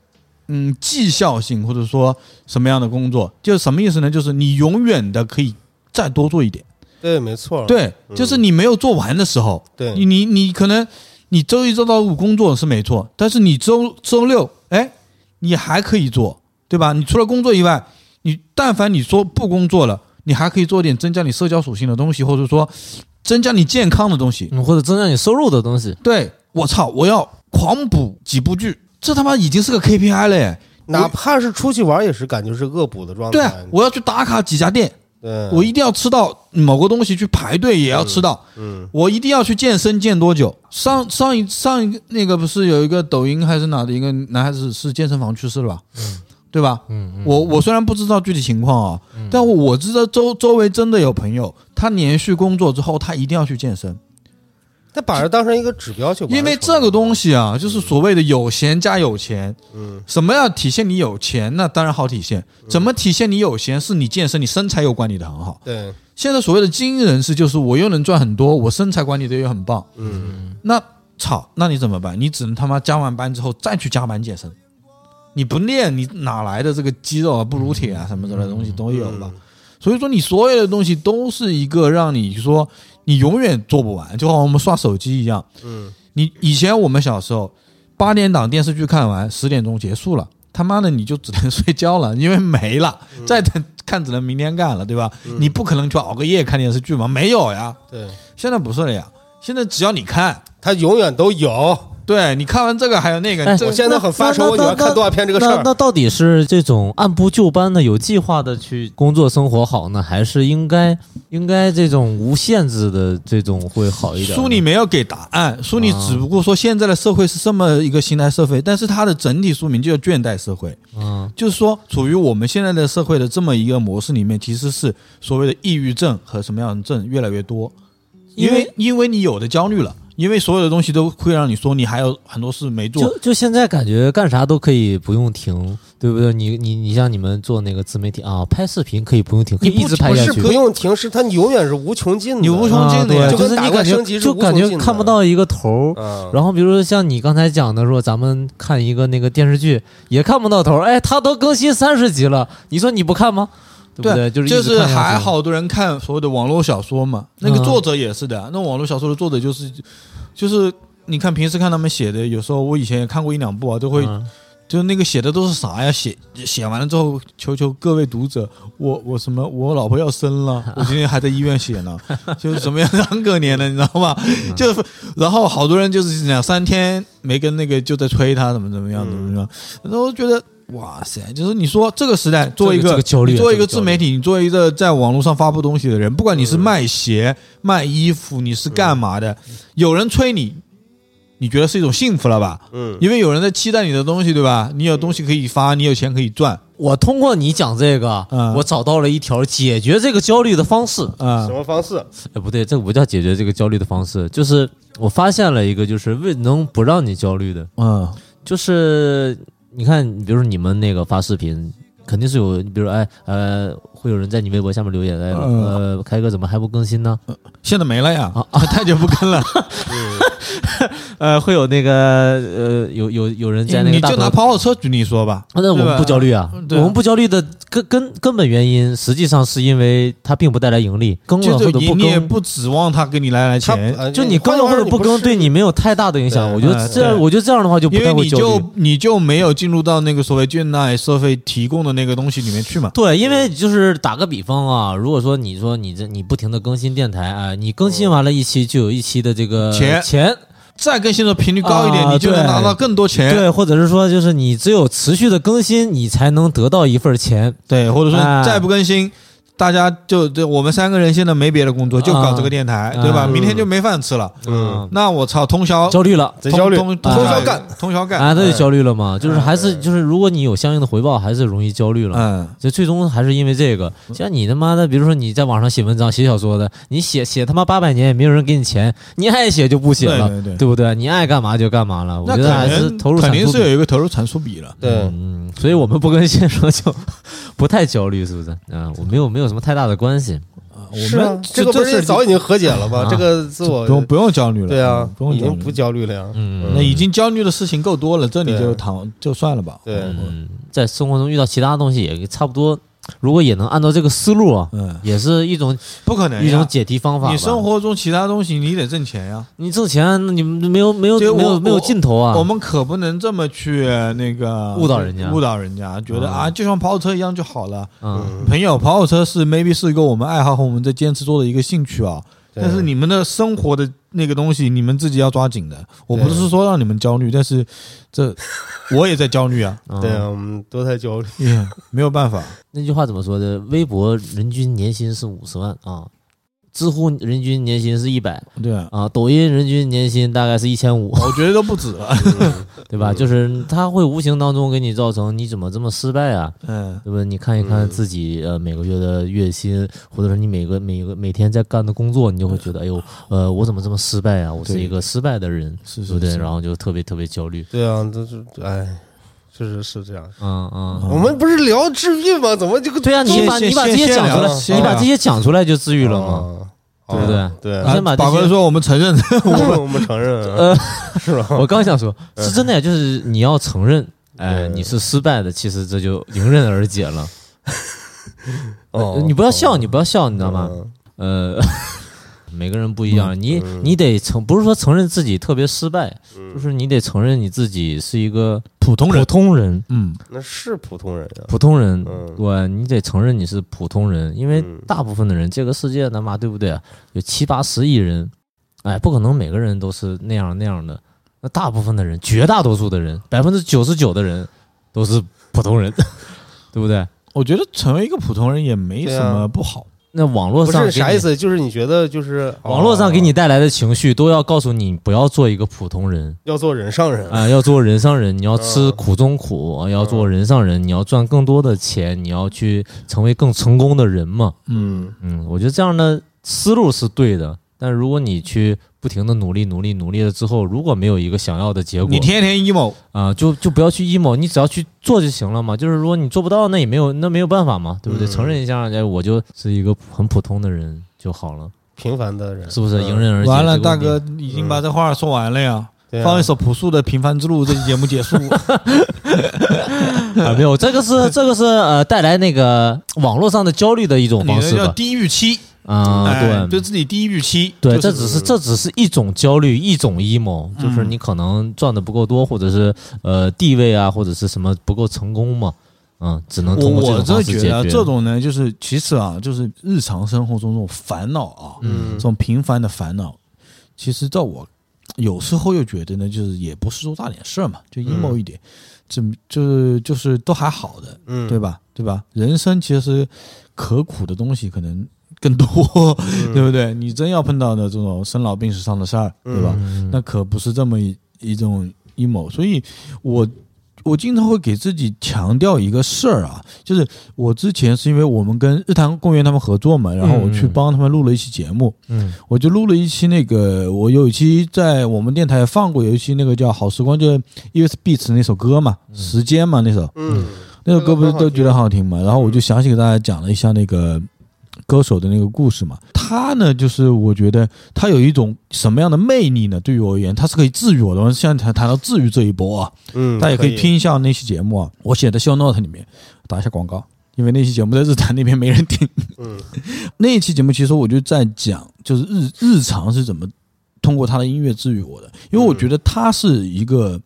嗯绩效性，或者说什么样的工作，就是什么意思呢？就是你永远的可以再多做一点，对，没错，对，就是你没有做完的时候，对你你你可能你周一周到五工作是没错，但是你周周六哎，你还可以做，对吧？你除了工作以外，你但凡你说不工作了，你还可以做点增加你社交属性的东西，或者说增加你健康的东西。嗯，或者增加你收入的东西。对我操，我要狂补几部剧，这他妈已经是个 KPI 了耶！哪怕是出去玩，也是感觉是恶补的状态。对啊，我要去打卡几家店，对，我一定要吃到某个东西，去排队也要吃到。嗯我一定要去健身，健多久？上上一上一个那个不是有一个抖音还是哪的一个男孩子是健身房去世了吧？对吧？嗯嗯我我虽然不知道具体情况啊，但我我知道周周围真的有朋友，他连续工作之后，他一定要去健身，他把它当成一个指标去完成，因为这个东西啊，就是所谓的有闲加有钱。嗯什么要体现你有钱？那当然好体现。怎么体现你有钱？是你健身，你身材又管理的很好。对，现在所谓的精英人士，就是我又能赚很多，我身材管理的也很棒。嗯那操，那你怎么办？你只能他妈加完班之后再去加班健身。你不练，你哪来的这个肌肉啊、不乳铁啊什么之类的东西都有吧？嗯所以说，你所有的东西都是一个让你说你永远做不完，就好像我们刷手机一样。嗯。你以前我们小时候八点档电视剧看完，十点钟结束了，他妈的你就只能睡觉了，因为没了，再等看只能明天干了，对吧？你不可能去熬个夜看电视剧嘛，没有呀。对，现在不是了呀，现在只要你看，它永远都有。对你看完这个还有那个，我现在很发愁，我喜欢看动画片这个事儿。那那到底是这种按部就班的、有计划的去工作生活好呢，还是应该应该这种无限制的这种会好一点呢？书里没有给答案，书里啊只不过说现在的社会是这么一个形态社会，但是它的整体书名就叫倦怠社会，嗯就是说处于我们现在的社会的这么一个模式里面，其实是所谓的抑郁症和什么样的症越来越多，因因为为因为你有的焦虑了，因为所有的东西都会让你说你还有很多事没做，就就现在感觉干啥都可以不用停，对不对？你你你像你们做那个自媒体啊，拍视频可以不用停，可以你一直拍下去。不是不用停，是它永远是无穷尽的。你无穷尽的呀就跟打就是你感怪升级是觉就感觉无穷尽的看不到一个头。嗯，然后比如说像你刚才讲的说，咱们看一个那个电视剧也看不到头儿，哎，它都更新三十集了，你说你不看吗？对不对？就是还好多人看所谓的网络小说嘛，那个嗯作者也是的，那网络小说的作者就是就是你看平时看他们写的，有时候我以前也看过一两部啊，都会嗯就是那个写的都是啥呀？写写完了之后，求求各位读者，我我什么，我老婆要生了，我今天还在医院写呢，就是怎么样很可怜的，你知道吗？就是然后好多人就是两三天没跟那个就在催他怎么怎么样怎么怎么样，然后觉得。哇塞！就是你说这个时代，作为一这个这个焦虑啊你作为一个自媒体，你作为一个在网络上发布东西的人，不管你是卖鞋、卖衣服，你是干嘛的，有人催你，你觉得是一种幸福了吧？嗯，因为有人在期待你的东西，对吧？你有东西可以发，你有钱可以赚我通过你讲这个，嗯我找到了一条解决这个焦虑的方式。啊什么方式？哎，不对，这个不叫解决这个焦虑的方式，就是我发现了一个，就是为能不让你焦虑的，嗯就是你看，比如说你们那个发视频，肯定是有，比如说哎呃，会有人在你微博下面留言，哎嗯呃，开哥怎么还不更新呢？现在没了呀啊，太久不更了。呃，会有那个呃，有有有人在那你就拿跑跑车举例说吧，那我们不焦虑啊，我们不焦虑的根根根本原因，实际上是因为它并不带来盈利，更了就是或者不更，你你也不指望它给你来来钱，呃就你更了或者不更，对你没有太大的影响。我觉得哎这样，我觉得这样的话就不因为太会焦虑你就。你就没有进入到那个所谓倦怠社会提供的那个东西里面去嘛。对，因为就是打个比方啊，如果说你说你这你不停的更新电台啊、你更新完了一期就有一期的这个钱钱，再更新的频率高一点，啊你就能拿到更多钱。对，或者是说就是你只有持续的更新，你才能得到一份钱。对，或者说哎再不更新，大家就这我们三个人现在没别的工作，就搞这个电台，啊对吧？嗯明天就没饭吃了。嗯，那我操，通宵焦虑了。贼焦虑，通通宵干，，通宵干。啊，那就哎焦虑了嘛，就是还是哎就是，如果你有相应的回报，还是容易焦虑了。嗯，这最终还是因为这个，像你他妈的，比如说你在网上写文章、写小说的，你写写他妈八百年也没有人给你钱，你爱写就不写了，对对对对不对？你爱干嘛就干嘛了。我那觉得还是投入肯定是有一个投入产出比了。对，嗯，所以我们不更新的时候就 不太焦虑，是不是？啊，我没有没有什么太大的关系。我是啊们这个不是早已经和解了吗啊？这个自我不用不用焦虑了，对啊嗯，不用已经不。焦虑了呀。嗯那已经焦虑的事情够多了，这里就躺就算了吧。对，嗯，在生活中遇到其他东西也差不多，如果也能按照这个思路啊，嗯，也是一种不可能一种解题方法。你生活中其他东西你得挣钱呀。你挣钱，那你没有没有没有没有尽头啊。我们可不能这么去那个误导人家误导人家，觉得嗯啊，就像跑火车一样就好了。嗯，朋友，跑火车是 maybe 是一个我们爱好和我们在坚持做的一个兴趣啊，对但是你们的生活的那个东西，你们自己要抓紧的。我不是说让你们焦虑，但是这 我也在焦虑啊，嗯对啊，我们都在焦虑。也没有办法。那句话怎么说的？微博人均年薪是五十万啊，知乎人均年薪是一百对啊，啊，抖音人均年薪大概是一千五，我觉得都不止了。对吧？就是他会无形当中给你造成你怎么这么失败啊？嗯，对吧？你看一看嗯自己呃每个月的月薪，或者是你每个每个每天在干的工作，你就会觉得哎呦呃我怎么这么失败啊？我是一个失败的人，对不对？然后就特别特别焦虑。对啊，这是哎，确实是这样。嗯嗯。我们不是聊治愈吗？怎么这个对啊，你把你把这些讲出来你把这些讲出来就治愈了吗，啊对不对？对你，先把这些宝哥说我们承认，我们承认啊，呃，是吧？我刚想说，是真的呀，就是你要承认，哎，你是失败的，其实这就迎刃而解了。哦呃你不要笑，你不要笑，你知道吗？嗯呃，每个人不一样，你嗯你得承，不是说承认自己特别失败，嗯就是你得承认你自己是一个普普通人，普通人，嗯，那是普通人呀。普通人，嗯对，你得承认你是普通人，因为嗯大部分的人，这个世界他妈对不对？有七八十亿人，哎，不可能每个人都是那样那样的。那大部分的人，绝大多数的人，百分之九十九的人都是普通人，对不对？我觉得成为一个普通人也没什么不好。那网络上啥意？思？就是你觉得就是网络上给你哦带来的情绪，都要告诉你不要做一个普通人要做人上人啊、要做人上人，你要吃嗯苦中苦，啊要做人上人，你要赚更多的钱，你要去成为更成功的人嘛。嗯，嗯，我觉得这样的思路是对的，但如果你去不停的努力、努力、努力了之后，如果没有一个想要的结果，你天天 emo，啊、就就不要去 emo，你只要去做就行了嘛。就是如果你做不到，那也没有那没有办法嘛，对不对？嗯承认一下，哎，我就是一个很普通的人就好了，平凡的人，是不是？嗯迎刃而解。完了，大哥已经把这话说完了呀。放一首朴素的《平凡之路》，这期节目结束。啊，没有，这个是这个是呃带来那个网络上的焦虑的一种方式吧。低预期，啊，哎对。对自己低预期，对，就是这只是这只是一种焦虑，一种 emo，就是嗯。你可能赚的不够多，或者是呃地位啊，或者是什么不够成功嘛，嗯，只能通过这我种方式解决。这种呢，就是其实啊，就是日常生活中这种烦恼啊，嗯。这种平凡的烦恼，其实在我有时候又觉得呢，就是也不是多大点事儿嘛，就 emo 一点，这就是就是都还好的，嗯，对吧？对吧？人生其实可苦的东西可能更多，嗯。对不对？你真要碰到的这种生老病死上的事儿，对吧？嗯。那可不是这么一一种阴谋，所以我我经常会给自己强调一个事儿啊，就是我之前是因为我们跟日坛公园他们合作嘛，然后我去嗯。帮他们录了一期节目，嗯。我就录了一期那个，我有一期在我们电台放过，有一期那个叫《好时光》，就是 US Beats 那首歌嘛，时间嘛那首，嗯，那首歌不是都觉得很好听嘛？然后我就详细给大家讲了一下那个歌手的那个故事嘛。他呢，就是我觉得他有一种什么样的魅力呢？对于我而言，他是可以治愈我的。我们现在谈谈到治愈这一波啊，嗯，大家也可以以听一下那期节目啊，我写的 show note 里面打一下广告。因为那期节目在日坛那边没人听，嗯 那一期节目其实我就在讲，就是日日常是怎么通过他的音乐治愈我的，因为我觉得他是一个，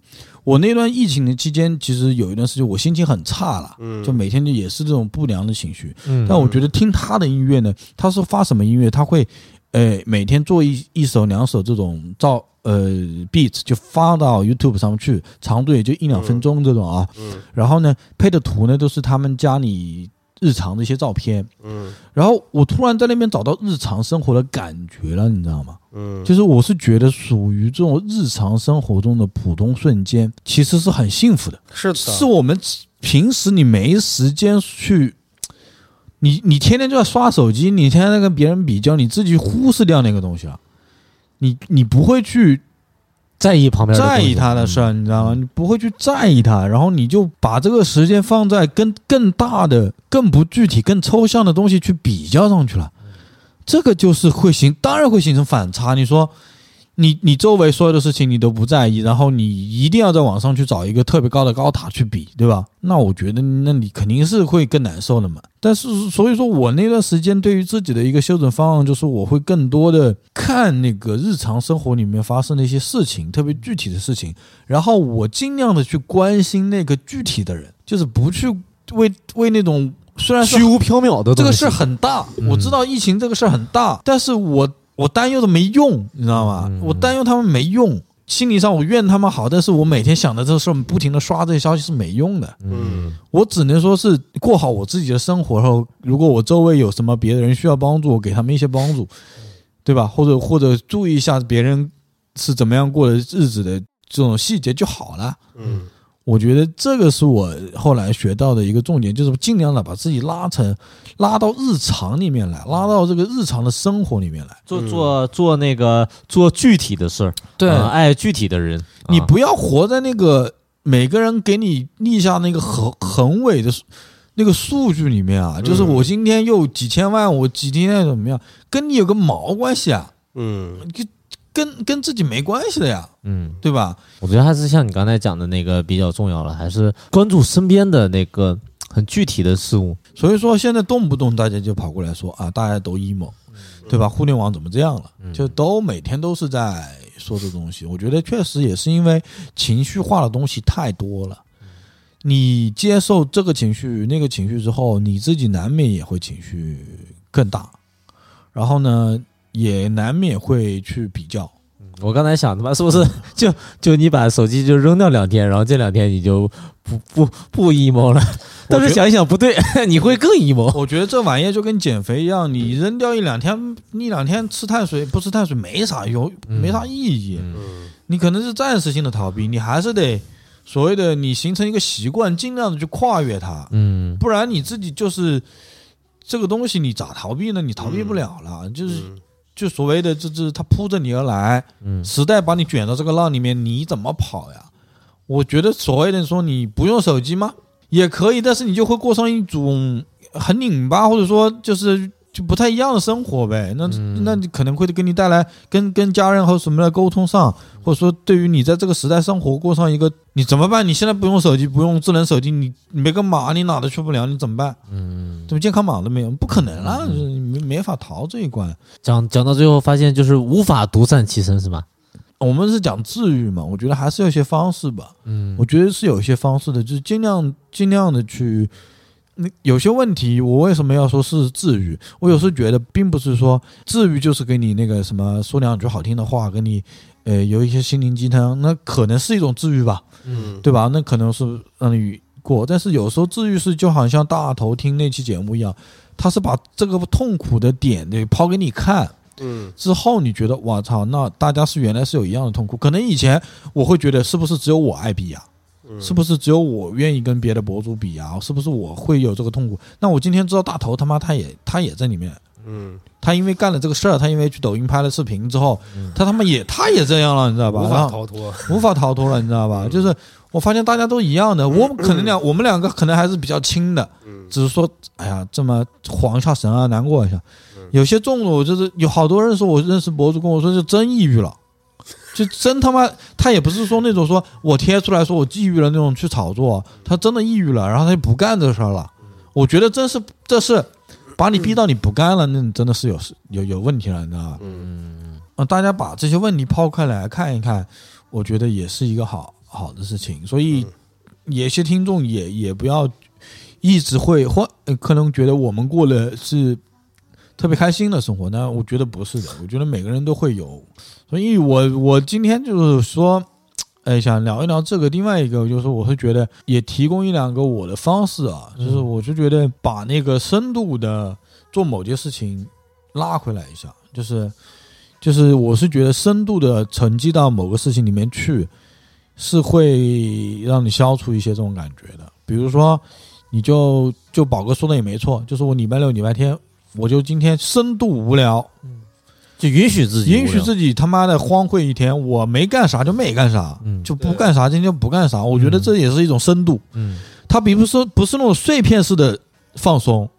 我那段疫情的期间，其实有一段时间我心情很差了，嗯，就每天就也是这种不良的情绪。嗯但我觉得听他的音乐呢，他是发什么音乐？他会，呃，每天做一一首两首这种照呃 beat 就发到 YouTube 上面去，长度也就一两分钟这种啊。嗯然后呢，配的图呢都是他们家里日常的一些照片。嗯然后我突然在那边找到日常生活的感觉了，你知道吗？嗯，就是我是觉得属于这种日常生活中的普通瞬间，其实是很幸福的。是的，是我们平时你没时间去，你你天天就在刷手机，你天天在跟别人比较，你自己忽视掉那个东西了。你你不会去在意旁边在意他的事儿，嗯你知道吗？你不会去在意他，然后你就把这个时间放在跟更大的、更不具体、更抽象的东西去比较上去了。这个就是会形，当然会形成反差。你说，你你周围所有的事情你都不在意，然后你一定要在网上去找一个特别高的高塔去比，对吧？那我觉得，那你肯定是会更难受的嘛。但是，所以说我那段时间对于自己的一个修整方案，就是我会更多的看那个日常生活里面发生的一些事情，特别具体的事情，然后我尽量的去关心那个具体的人，就是不去为为那种虽然虚无缥缈的这个事儿很大，嗯我知道疫情这个事儿很大，但是我我担忧的没用，你知道吗？嗯我担忧他们没用，心理上我怨他们好，但是我每天想的这个事儿，不停的刷这些消息是没用的。嗯我只能说是过好我自己的生活，然后如果我周围有什么别的人需要帮助，我给他们一些帮助，对吧？或者或者注意一下别人是怎么样过的日子的这种细节就好了。嗯我觉得这个是我后来学到的一个重点，就是尽量的把自己拉成拉到日常里面来，拉到这个日常的生活里面来。做做做那个做具体的事儿，对啊爱具体的人，啊你不要活在那个每个人给你立下那个宏宏伟的那个数据里面啊，就是我今天又几千万，我几天怎么样，跟你有个毛关系啊？嗯跟跟自己没关系的呀，嗯，对吧？我觉得还是像你刚才讲的那个比较重要了，还是关注身边的那个很具体的事物。所以说现在动不动大家就跑过来说啊，大家都 emo，对吧？互联网怎么这样了？就都每天都是在说这东西。我觉得确实也是因为情绪化的东西太多了。你接受这个情绪、那个情绪之后，你自己难免也会情绪更大，然后呢，也难免会去比较。我刚才想他妈是不是就就你把手机就扔掉两天，然后这两天你就不不不 emo 了？但是想一想不对，你会更 emo。我觉得这玩意儿就跟减肥一样，你扔掉一两天，一两天吃碳水不吃碳水没啥用，没啥意义。嗯嗯你可能是暂时性的逃避，你还是得所谓的你形成一个习惯，尽量的去跨越它，嗯不然你自己就是这个东西，你咋逃避呢？你逃避不了了，就是嗯就所谓的这这它扑着你而来，嗯时代把你卷到这个浪里面，你怎么跑呀？我觉得所谓的说你不用手机吗？也可以，但是你就会过上一种很拧巴，或者说就是就不太一样的生活呗。那、嗯那你可能会给你带来跟跟家人和什么的沟通上，或者说对于你在这个时代生活过上一个，你怎么办？你现在不用手机，不用智能手机，你你没个码，你哪都去不了，你怎么办？嗯，怎么健康码都没有？不可能啊，就是你没没法逃这一关。讲讲到最后发现就是无法独善其身是吧？我们是讲治愈嘛，我觉得还是有一些方式吧。嗯我觉得是有一些方式的，就是尽量尽量的去。那有些问题，我为什么要说是治愈？我有时候觉得，并不是说治愈就是给你那个什么说两句好听的话，给你呃有一些心灵鸡汤，那可能是一种治愈吧，嗯，对吧？那可能是让你过，但是有时候治愈是就好像大头听那期节目一样，他是把这个痛苦的点给抛给你看，嗯之后你觉得我操，那大家是原来是有一样的痛苦，可能以前我会觉得是不是只有我爱比呀、嗯，是不是只有我愿意跟别的博主比啊？是不是我会有这个痛苦？那我今天知道大头他妈他也他也在里面，嗯他因为干了这个事儿，他因为去抖音拍了视频之后，他他妈也他也这样了，你知道吧？无法逃脱。无法逃脱了，你知道吧？就是我发现大家都一样的，我们可能两我们两个可能还是比较轻的，嗯只是说哎呀这么晃一下神啊，难过一下。有些重的我就是有好多人说我认识博主跟我说就真抑郁了。就真他妈，他也不是说那种说我贴出来说我抑郁了那种去炒作，他真的抑郁了，然后他就不干这事儿了。我觉得真是这是把你逼到你不干了，那你真的是有有有问题了，你知道吧？嗯啊，大家把这些问题抛开来看一看，我觉得也是一个好好的事情。所以，有些听众也也不要一直会或呃可能觉得我们过的是特别开心的生活，那我觉得不是的。我觉得每个人都会有，所以我我今天就是说。哎，想聊一聊这个，另外一个就是，我会觉得也提供一两个我的方式啊，就是我就觉得把那个深度的做某件事情拉回来一下，就是就是我是觉得深度的沉积到某个事情里面去，是会让你消除一些这种感觉的。比如说，你就就宝哥说的也没错，就是我礼拜六、礼拜天，我就今天深度无聊，就允许自己允许自己他妈的荒废一天，我没干啥就没干啥，嗯就不干啥今天就不干啥。我觉得这也是一种深度，嗯它并不是不是那种碎片式的放松。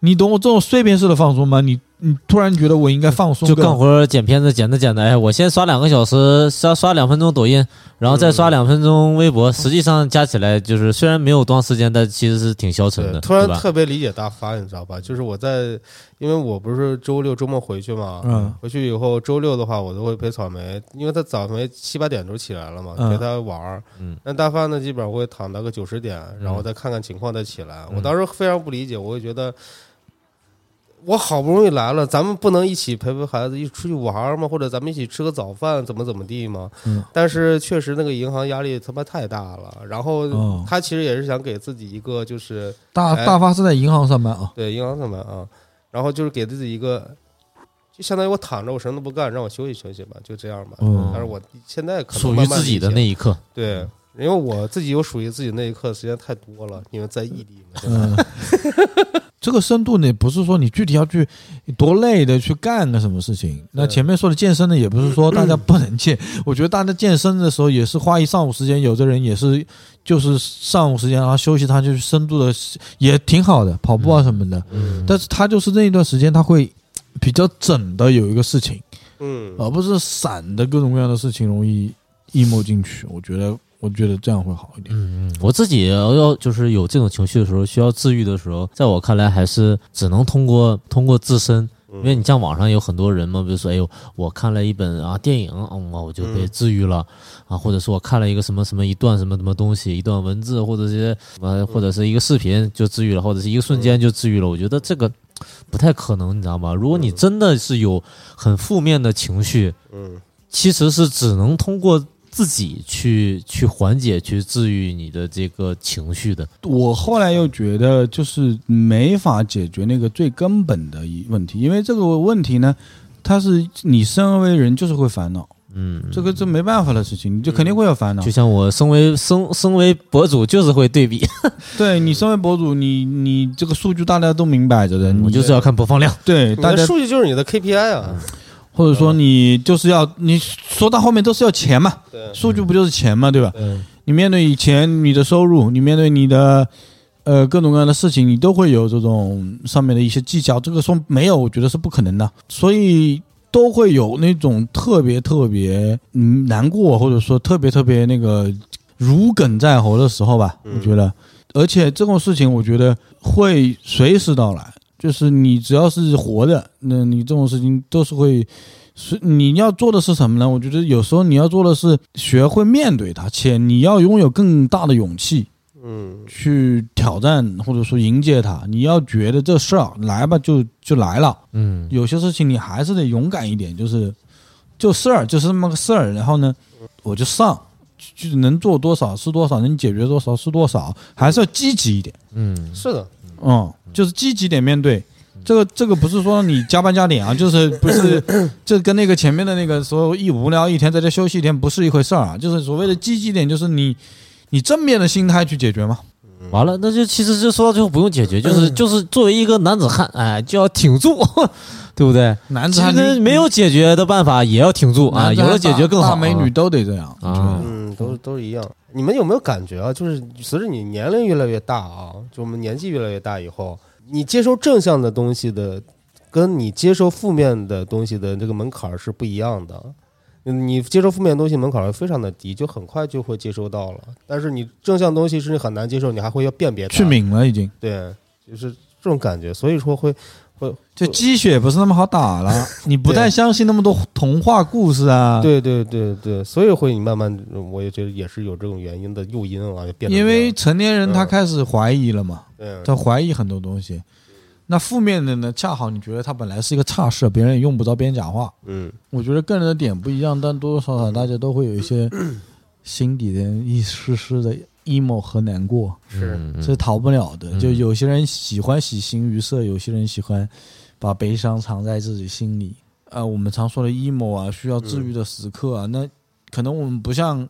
你懂我这种碎片式的放松吗？你你突然觉得我应该放松，就干活剪片子，剪着剪着，哎，我先刷两个小时，刷刷两分钟抖音，然后再刷两分钟微博，实际上加起来就是虽然没有多长时间，但其实是挺消沉的，突然？特别理解大发，你知道吧？就是我在，因为我不是周六周末回去嘛，嗯回去以后周六的话，我都会陪草莓，因为他早上七八点钟起来了嘛，嗯陪他玩儿。嗯那大发呢，基本上会躺到个九十点，然后再看看情况再起来。嗯我当时非常不理解，我会觉得。我好不容易来了，咱们不能一起陪陪孩子一起出去玩儿吗？或者咱们一起吃个早饭，怎么怎么地吗？嗯但是确实那个银行压力他妈太大了。然后哦他其实也是想给自己一个就是大哎大发是在银行上班啊，对，银行上班啊，然后就是给自己一个，就相当于我躺着，我什么都不干，让我休息休息吧，就这样吧。嗯但是我现在可能属于自己的那一刻，对，因为我自己有属于自己那一刻的时间太多了，因为在异地嘛。嗯，这个深度呢，不是说你具体要去多累的去干个什么事情。那前面说的健身呢，也不是说大家不能健，我觉得大家健身的时候也是花一上午时间，有的人也是就是上午时间，然后休息，他就是深度的，也挺好的，跑步啊什么的。嗯但是他就是那一段时间，他会比较整的有一个事情，嗯，而不是散的各种各样的事情容易 emo 进去。我觉得，我觉得这样会好一点。嗯嗯，我自己要就是有这种情绪的时候，需要治愈的时候，在我看来还是只能通过通过自身，因为你像网上有很多人嘛，比如说，哎呦，我看了一本啊电影，嗯，我就被嗯治愈了、啊，或者说我看了一个什么什么一段什么什么东西，一段文字或者是什么或者是一个视频就治愈了，或者是一个瞬间就治愈了。我觉得这个不太可能，你知道吗？如果你真的是有很负面的情绪，嗯其实是只能通过自己去去缓解、去治愈你的这个情绪的。我后来又觉得，就是没法解决那个最根本的一问题，因为这个问题呢，它是你身为人就是会烦恼，嗯，这个这没办法的事情，你就肯定会有烦恼就。像我身为身身为博主，就是会对比，对你身为博主，你你这个数据大家都明摆着的，你我就是要看播放量。对大家，你的数据就是你的 KPI 啊。或者说你就是要你说到后面都是要钱嘛，数据不就是钱嘛，对吧？你面对以前，你的收入，你面对你的呃各种各样的事情，你都会有这种上面的一些技巧。这个说没有，我觉得是不可能的，所以都会有那种特别特别嗯难过，或者说特别特别那个如鲠在喉的时候吧。我觉得，而且这种事情，我觉得会随时到来。就是你只要是活的，那你这种事情都是会。是你要做的是什么呢？我觉得有时候你要做的是学会面对它，且你要拥有更大的勇气嗯去挑战或者说迎接它。你要觉得这事儿来吧，就就来了。嗯有些事情你还是得勇敢一点，就是就事儿就是这么个事儿，然后呢，我就上，就就能做多少是多少，能解决多少是多少，还是要积极一点。嗯是的，嗯，就是积极点面对。这个这个不是说你加班加点啊，就是不是这跟那个前面的那个说一无聊一天在家休息一天不是一回事儿啊。就是所谓的积极点，就是你你正面的心态去解决嘛。完了，那就其实就说到最后不用解决，就是就是作为一个男子汉，哎，就要挺住，对不对？男子汉没有解决的办法，也要挺住啊，有了解决更好。大美女都得这样啊嗯，都都一样。你们有没有感觉啊？就是随着你年龄越来越大啊，就我们年纪越来越大以后，你接受正向的东西的，跟你接受负面的东西的这个门槛儿是不一样的。嗯你接受负面的东西门槛儿非常的低，就很快就会接收到了。但是你正向东西是你很难接受，你还会要辨别它。去敏了已经，对，就是这种感觉。所以说会会就鸡血不是那么好打了。你不太相信那么多童话故事啊？，对对对对，所以会你慢慢，我也觉得也是有这种原因的诱因啊，就变因为成年人他嗯开始怀疑了嘛。对他怀疑很多东西。那负面的呢？恰好你觉得它本来是一个差事，别人也用不着别人讲话。嗯我觉得个人的点不一样，但多多少少大家都会有一些 心底的一丝丝的 emo 和难过，是嗯这是逃不了的。嗯就有些人喜欢喜形于色，有些人喜欢把悲伤藏在自己心里。啊，我们常说的 emo 啊，需要治愈的时刻啊，那可能我们不像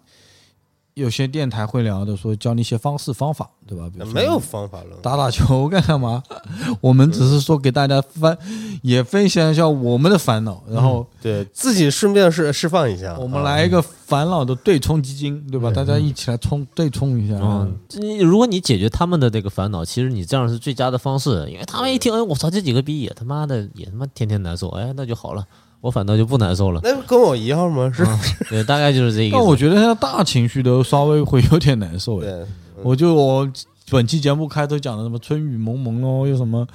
有些电台会聊的，说教你一些方式方法，对吧？比如说没有方法了。打打球干干嘛？我们只是说给大家分，也分享一下我们的烦恼，然后对自己顺便释释放一下，我们啊来一个烦恼的对冲基金，对吧？大家一起来冲对冲一下。嗯，你如果你解决他们的这个烦恼，其实你这样是最佳的方式，因为他们一听，哎，我操，这几个逼也他妈的也他妈天天难受，哎，那就好了，我反倒就不难受了。那不跟我一样吗？是，啊对，大概就是这个意思。但我觉得现在大情绪都稍微会有点难受了。对，我就我本期节目开头讲的什么春雨蒙蒙喽，又什么，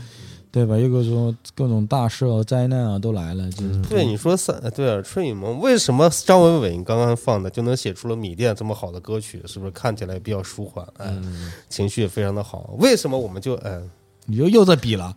对吧？又各种各种大事啊、灾难啊都来了，就是对，你说三对啊，春雨蒙为什么张伟伟你刚刚放的就能写出了米店这么好的歌曲？是不是看起来比较舒缓？哎，嗯情绪也非常的好。为什么我们就哎，你又又在比了。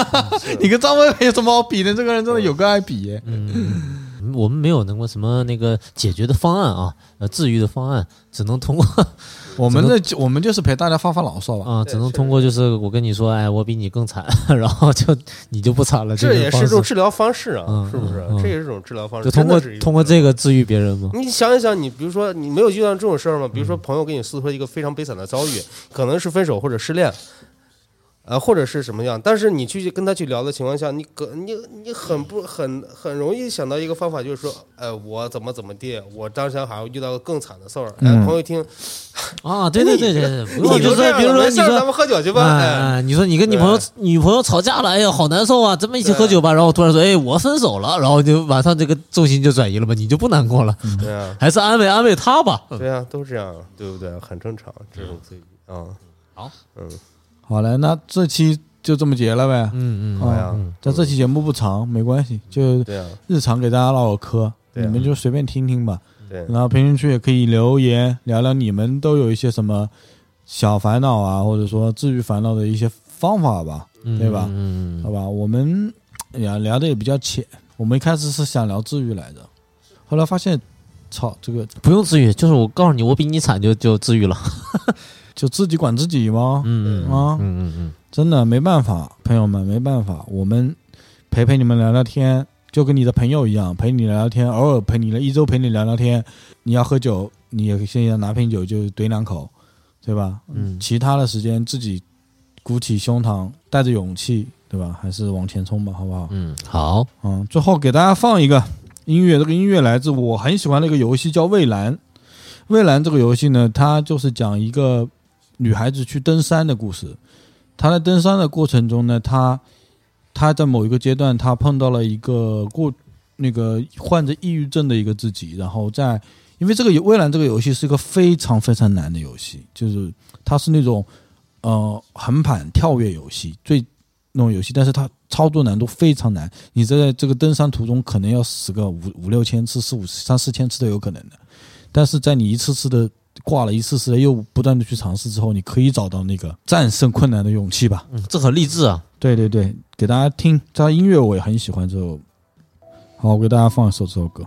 你跟张伟伟有什么好比的？这个人真的有个爱比。嗯我们没有那个什么那个解决的方案啊，呃，治愈的方案，只能通过 我们的我们就是陪大家发发牢骚吧。啊，只能通过就是我跟你说，哎，我比你更惨，然后就你就不惨了，这也是一种治疗方式啊，嗯是不是？这也是一种治疗方式。就通过通过这个治愈别人吗？你想一想，你比如说，你没有遇到这种事儿吗？比如说，朋友跟你诉说一个非常悲惨的遭遇，可能是分手或者失恋，呃，或者是什么样。但是你去跟他去聊的情况下，你可你你很不很很容易想到一个方法，就是说，呃，我怎么怎么地，我当时还遇到个更惨的事儿。哎，嗯朋友一听，啊，对对对对你都这样比如说你了没事儿咱说。们喝酒去吧。哎哎，哎，你说你跟你朋友女朋友吵架了，哎呀，好难受啊！咱们一起喝酒吧。然后突然说，哎，我分手了，然后就马上这个重心就转移了吧，你就不难过了，对啊，还是安慰安慰他吧。对啊，都这样，对不对？很正常，这种自己啊，好，嗯，好嘞，那这期就这么结了呗。嗯嗯，好呀，嗯但这期节目不长，没关系，就日常给大家唠唠嗑，你们就随便听听吧。对，然后评论区也可以留言聊聊你们都有一些什么小烦恼啊，或者说治愈烦恼的一些方法吧，嗯对吧嗯好吧？我们呀聊的也比较浅，我们一开始是想聊治愈来着，后来发现，操，这个不用治愈，就是我告诉你，我比你惨就就治愈了。就自己管自己吗？嗯啊嗯嗯嗯真的没办法，朋友们没办法，我们陪陪你们聊聊天，就跟你的朋友一样，陪你聊聊天，偶尔陪你了一周陪你聊聊天。你要喝酒，你也现在拿瓶酒就怼两口，对吧？嗯其他的时间自己鼓起胸膛，带着勇气，对吧？还是往前冲吧，好不好？嗯，好，嗯，最后给大家放一个音乐，这个音乐来自我很喜欢的一个游戏，叫《蔚蓝》。《蔚蓝》这个游戏呢，它就是讲一个女孩子去登山的故事。她在登山的过程中呢，她她在某一个阶段，她碰到了一个过那个患着抑郁症的一个自己，然后在因为这个游蔚蓝这个游戏是一个非常非常难的游戏，就是它是那种呃横版跳跃游戏，最那种游戏，但是它操作难度非常难，你在这个登山途中可能要死个五五六千次、四五三四千次都有可能的，但是在你一次次的挂了一次次的又不断的去尝试之后，你可以找到那个战胜困难的勇气吧。嗯，这很励志啊。对对对，给大家听，这音乐我也很喜欢这首。好，我给大家放一首这首歌。